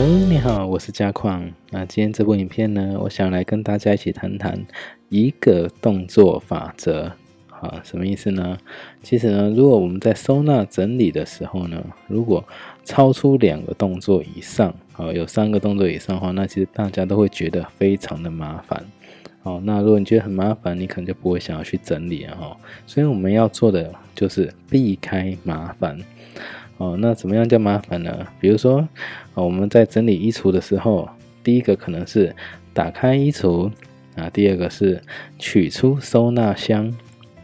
Hello，你好，我是嘉矿。那今天这部影片呢，我想来跟大家一起谈谈一个动作法则。啊，什么意思呢？其实呢，如果我们在收纳整理的时候呢，如果超出两个动作以上，啊，有三个动作以上的话，那其实大家都会觉得非常的麻烦。哦，那如果你觉得很麻烦，你可能就不会想要去整理了哈。所以我们要做的就是避开麻烦。哦，那怎么样叫麻烦呢？比如说，我们在整理衣橱的时候，第一个可能是打开衣橱啊，第二个是取出收纳箱，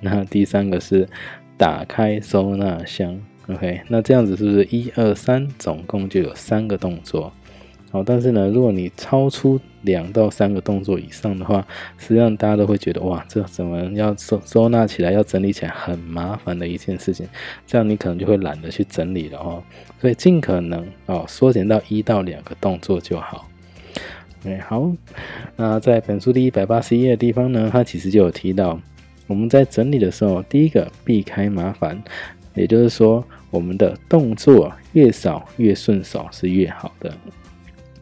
那第三个是打开收纳箱。OK，那这样子是不是一二三，总共就有三个动作？好，但是呢，如果你超出两到三个动作以上的话，实际上大家都会觉得哇，这怎么要收收纳起来，要整理起来很麻烦的一件事情，这样你可能就会懒得去整理了哦。所以尽可能哦缩减到一到两个动作就好。哎，好，那在本书第一百八十一页的地方呢，它其实就有提到，我们在整理的时候，第一个避开麻烦，也就是说，我们的动作越少越顺手是越好的。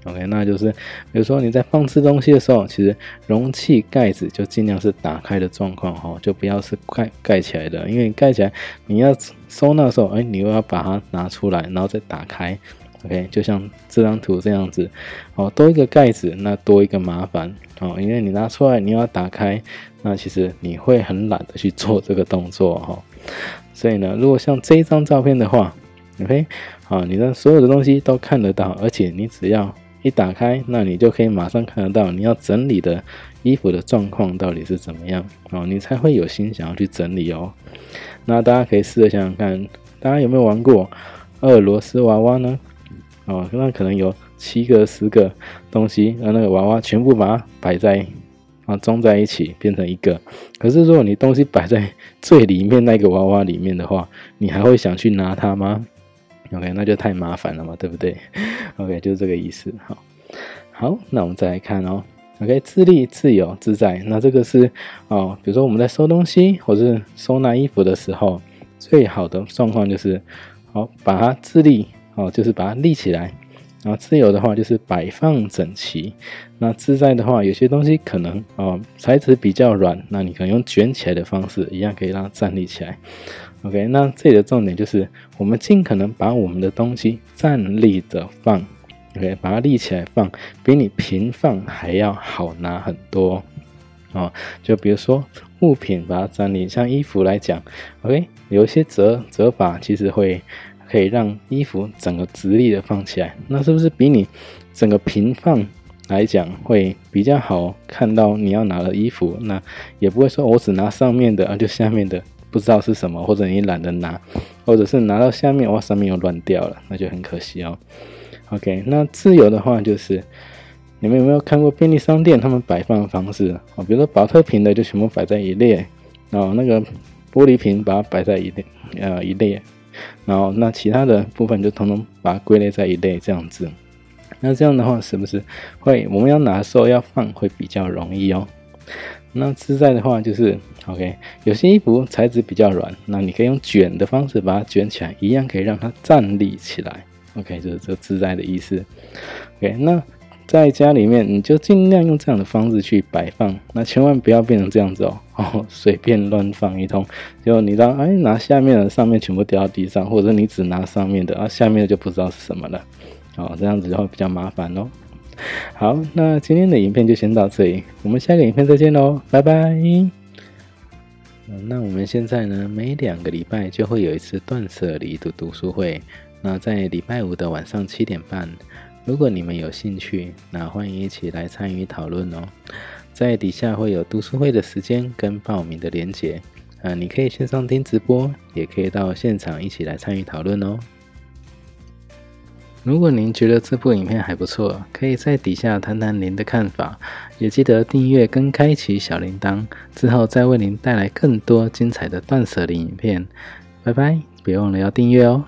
OK，那就是，比如说你在放置东西的时候，其实容器盖子就尽量是打开的状况哈，就不要是盖盖起来的，因为盖起来你要收纳的时候，哎，你又要把它拿出来，然后再打开。OK，就像这张图这样子，哦，多一个盖子，那多一个麻烦哦，因为你拿出来你要打开，那其实你会很懒得去做这个动作哈。所以呢，如果像这一张照片的话，OK，啊，你的所有的东西都看得到，而且你只要一打开，那你就可以马上看得到你要整理的衣服的状况到底是怎么样哦，你才会有心想要去整理哦。那大家可以试着想想看，大家有没有玩过俄罗斯娃娃呢？哦，那可能有七个、十个东西，让那个娃娃全部把它摆在啊装在一起变成一个。可是如果你东西摆在最里面那个娃娃里面的话，你还会想去拿它吗？OK，那就太麻烦了嘛，对不对？OK，就是这个意思。好，好，那我们再来看哦。OK，自立、自由、自在，那这个是哦，比如说我们在收东西或是收纳衣服的时候，最好的状况就是好把它自立，哦，就是把它立起来。然后自由的话就是摆放整齐。那自在的话，有些东西可能哦材质比较软，那你可能用卷起来的方式，一样可以让它站立起来。OK，那这里的重点就是，我们尽可能把我们的东西站立着放，OK，把它立起来放，比你平放还要好拿很多。哦，就比如说物品把它站立，像衣服来讲，OK，有一些折折法其实会可以让衣服整个直立的放起来，那是不是比你整个平放来讲会比较好看到你要拿的衣服？那也不会说我只拿上面的啊，就下面的。不知道是什么，或者你懒得拿，或者是拿到下面哇，上面又乱掉了，那就很可惜哦。OK，那自由的话就是，你们有没有看过便利商店他们摆放的方式啊？比如说保特瓶的就全部摆在一列，然后那个玻璃瓶把它摆在一列，呃一列，然后那其他的部分就统统把它归类在一类这样子。那这样的话是不是会我们要拿的时候要放会比较容易哦？那自在的话就是。OK，有些衣服材质比较软，那你可以用卷的方式把它卷起来，一样可以让它站立起来。OK，就是这自在的意思。OK，那在家里面你就尽量用这样的方式去摆放，那千万不要变成这样子哦，哦，随便乱放一通，就你当哎拿下面的，上面全部掉到地上，或者你只拿上面的，啊下面的就不知道是什么了，哦，这样子就会比较麻烦哦。好，那今天的影片就先到这里，我们下个影片再见喽，拜拜。那我们现在呢，每两个礼拜就会有一次断舍离的读书会。那在礼拜五的晚上七点半，如果你们有兴趣，那欢迎一起来参与讨论哦。在底下会有读书会的时间跟报名的连结，啊，你可以线上听直播，也可以到现场一起来参与讨论哦。如果您觉得这部影片还不错，可以在底下谈谈您的看法，也记得订阅跟开启小铃铛，之后再为您带来更多精彩的断舍离影片。拜拜，别忘了要订阅哦。